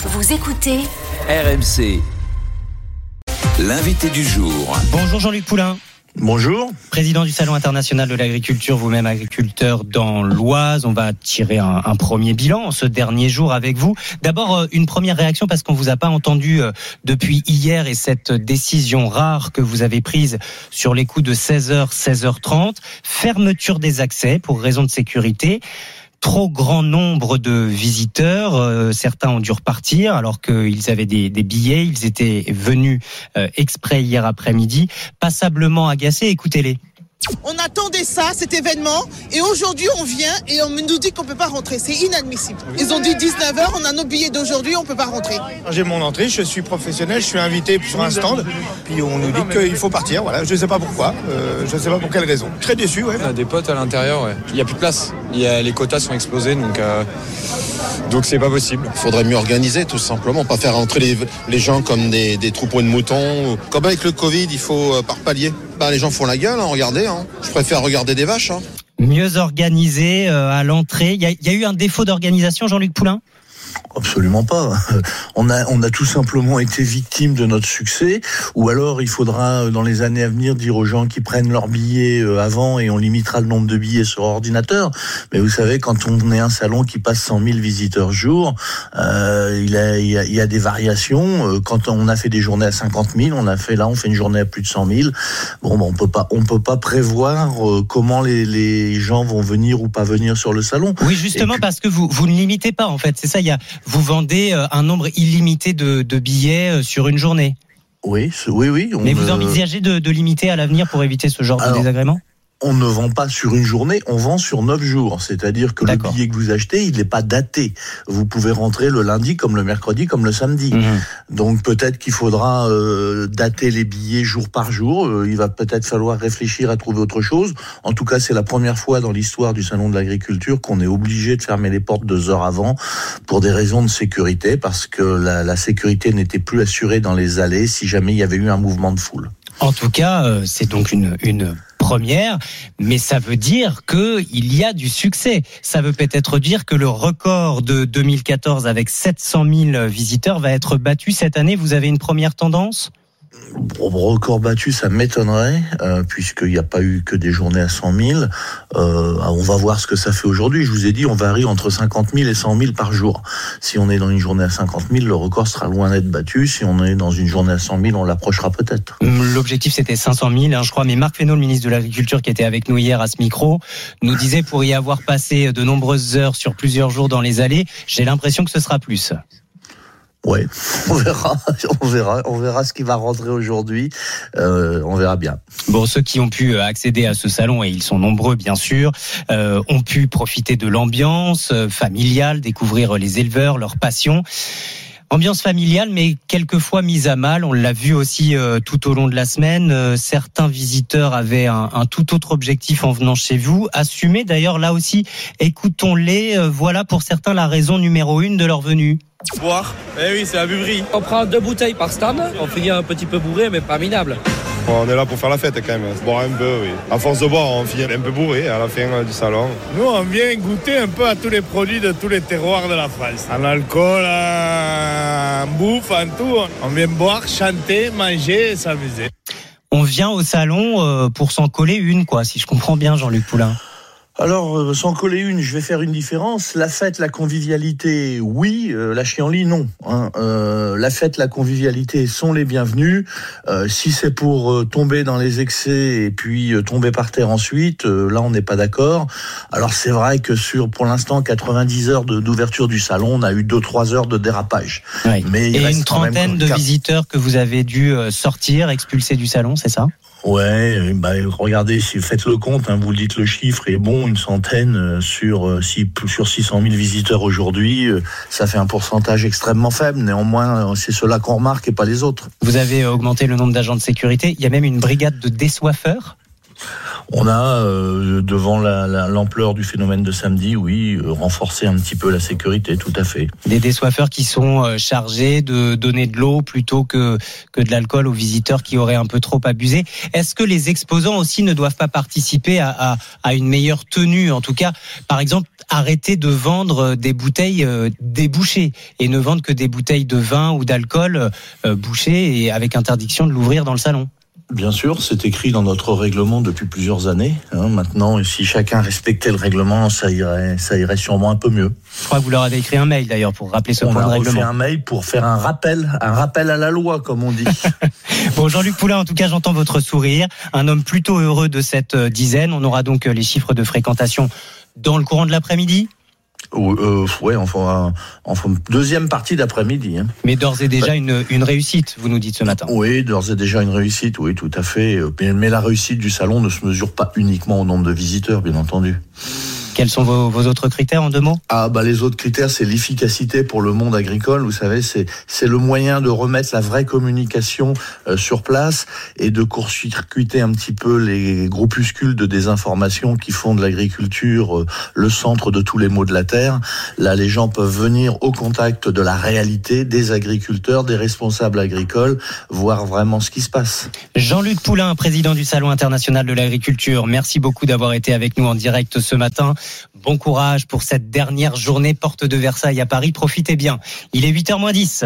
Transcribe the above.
Vous écoutez RMC. L'invité du jour. Bonjour Jean-Luc Poulain. Bonjour. Président du Salon international de l'agriculture, vous-même agriculteur dans l'Oise. On va tirer un, un, premier bilan ce dernier jour avec vous. D'abord, euh, une première réaction parce qu'on vous a pas entendu euh, depuis hier et cette décision rare que vous avez prise sur les coups de 16h, 16h30. Fermeture des accès pour raison de sécurité trop grand nombre de visiteurs. Euh, certains ont dû repartir alors qu'ils avaient des, billets. Ils étaient venus euh, exprès hier après-midi, passablement agacés. Écoutez-les. On attendait ça, cet événement, et aujourd'hui on vient et on nous dit qu'on peut pas rentrer. C'est inadmissible. Ils ont dit 19h, on a nos billets d'aujourd'hui, on peut pas rentrer. J'ai mon entrée, je suis professionnel, je suis invité sur un stand, puis on nous dit qu'il faut partir. Voilà, je ne sais pas pourquoi, euh, je ne sais pas pour quelle raison. Très déçu, ouais. On a des potes à l'intérieur, ouais. Il n'y a plus de place. Il y a, les quotas sont explosés, donc euh, donc c'est pas possible. Il faudrait mieux organiser, tout simplement, pas faire entrer les, gens comme des, troupeaux de moutons. Comme avec le Covid, il faut euh, par palier. Bah, les gens font la gueule, hein, regardez. Hein. Je préfère regarder des vaches. Hein. Mieux organisé euh, à l'entrée. Il y, a eu un défaut d'organisation, Jean-Luc Poulain? Absolument pas. On a, on a tout simplement été victime de notre succès, ou alors il faudra dans les années à venir dire aux gens qui prennent leurs billets avant et on limitera le nombre de billets sur ordinateur. Mais vous savez, quand on est un salon qui passe 100 000 visiteurs jour, euh, il, a, il, y a, il y a des variations. Quand on a fait des journées à 50 000, on a fait là, on fait une journée à plus de 100 000. Bon, ben on peut pas, on peut pas prévoir comment les, les gens vont venir ou pas venir sur le salon. Oui, justement puis, parce que vous, vous ne limitez pas en fait. C'est ça, il y a vous vendez un nombre illimité de, de billets sur une journée. Oui, oui, oui. Mais vous envisagez de, de limiter à l'avenir pour éviter ce genre Alors, de désagrément? On ne vend pas sur une journée, on vend sur neuf jours. C'est-à-dire que le billet que vous achetez, il n'est pas daté. Vous pouvez rentrer le lundi comme le mercredi comme le samedi. Mmh. Donc peut-être qu'il faudra euh, dater les billets jour par jour. Euh, il va peut-être falloir réfléchir à trouver autre chose. En tout cas, c'est la première fois dans l'histoire du salon de l'agriculture qu'on est obligé de fermer les portes deux heures avant pour des raisons de sécurité, parce que la, la sécurité n'était plus assurée dans les allées si jamais il y avait eu un mouvement de foule. En tout cas, euh, c'est donc une, une première, mais ça veut dire que il y a du succès. Ça veut peut-être dire que le record de 2014 avec 700 000 visiteurs va être battu cette année. Vous avez une première tendance? Record battu, ça m'étonnerait, euh, puisqu'il n'y a pas eu que des journées à 100 000. Euh, on va voir ce que ça fait aujourd'hui. Je vous ai dit, on varie entre 50 000 et 100 000 par jour. Si on est dans une journée à 50 000, le record sera loin d'être battu. Si on est dans une journée à 100 000, on l'approchera peut-être. L'objectif, c'était 500 000, hein, je crois. Mais Marc Fesneau, le ministre de l'Agriculture, qui était avec nous hier à ce micro, nous disait pour y avoir passé de nombreuses heures sur plusieurs jours dans les allées, j'ai l'impression que ce sera plus. Ouais, on verra, on verra, on verra ce qui va rentrer aujourd'hui. Euh, on verra bien. Bon, ceux qui ont pu accéder à ce salon et ils sont nombreux bien sûr, euh, ont pu profiter de l'ambiance familiale, découvrir les éleveurs, leur passion. Ambiance familiale, mais quelquefois mise à mal. On l'a vu aussi euh, tout au long de la semaine. Euh, certains visiteurs avaient un, tout autre objectif en venant chez vous. Assumez d'ailleurs là aussi. Écoutons-les. Euh, voilà pour certains la raison numéro une de leur venue. Boire. Eh oui, c'est la buverie. On prend deux bouteilles par stand. On finit un petit peu bourré, mais pas minable. On est là pour faire la fête quand même, boire un peu, oui. À force de boire, on finit un peu bourré à la fin du salon. Nous, on vient goûter un peu à tous les produits de tous les terroirs de la France. En alcool, en bouffe, en tout. On vient boire, chanter, manger et s'amuser. On vient au salon pour s'en coller une, quoi, si je comprends bien, Jean-Luc Poulain. Alors, euh, sans coller une, je vais faire une différence. La fête, la convivialité, oui. Euh, la chienlit, non. Hein. Euh, la fête, la convivialité sont les bienvenus. Euh, si c'est pour euh, tomber dans les excès et puis tomber par terre ensuite, là, on n'est pas d'accord. Alors, c'est vrai que sur, pour l'instant, 90 heures d'ouverture du salon, on a eu 2-3 heures de dérapage. Oui. Mais et une trentaine de visiteurs que vous avez dû sortir, expulser du salon, c'est ça? Ouais, bah, regardez, faites le compte, hein, vous dites le chiffre est bon, une centaine sur, si, sur 600 000 visiteurs aujourd'hui, ça fait un pourcentage extrêmement faible. Néanmoins, c'est cela qu'on remarque et pas les autres. Vous avez augmenté le nombre d'agents de sécurité. Il y a même une brigade de désoiffeurs on a, euh, devant l'ampleur la, du phénomène de samedi, oui, euh, renforcé un petit peu la sécurité, tout à fait. Des désoiffeurs qui sont euh, chargés de donner de l'eau plutôt que, que de l'alcool aux visiteurs qui auraient un peu trop abusé. Est-ce que les exposants aussi ne doivent pas participer à, à, à une meilleure tenue En tout cas, par exemple, arrêter de vendre des bouteilles euh, débouchées et ne vendre que des bouteilles de vin ou d'alcool euh, bouchées et avec interdiction de l'ouvrir dans le salon? Bien sûr, c'est écrit dans notre règlement depuis plusieurs années. hein. Maintenant, si chacun respectait le règlement, ça irait, ça irait sûrement un peu mieux. Je crois que vous leur avez écrit un mail d'ailleurs pour rappeler ce On point a de règlement. un mail pour faire un rappel, un rappel à la loi, comme on dit. Bon, Jean-Luc Poulain, en tout cas, j'entends votre sourire. Un homme plutôt heureux de cette euh, dizaine. On aura donc euh, les chiffres de fréquentation dans le courant de l'après-midi, euh, ouais, enfin, enfin, deuxième partie d'après-midi. Hein. mais d'ores et déjà une, une réussite, vous nous dites ce matin. Oui, d'ores et déjà une réussite, oui, tout à fait. Euh, Mais, mais la réussite du salon ne se mesure pas uniquement au nombre de visiteurs, bien entendu. Quels sont vos, vos autres critères en deux mots? Ah bah les autres critères, c'est l'efficacité pour le monde agricole. Vous savez, c'est c'est le moyen de remettre la vraie communication euh, sur place et de court-circuiter un petit peu les groupuscules de désinformation qui font de l'agriculture euh, le centre de tous les maux de la terre. Là, les gens peuvent venir au contact de la réalité des agriculteurs, des responsables agricoles, voir vraiment ce qui se passe. Jean-Luc Poulain, président du Salon international de l'agriculture, merci beaucoup d'avoir été avec nous en direct ce matin. Bon courage pour cette dernière journée porte de Versailles à Paris. Profitez bien. Il est 8h moins 10.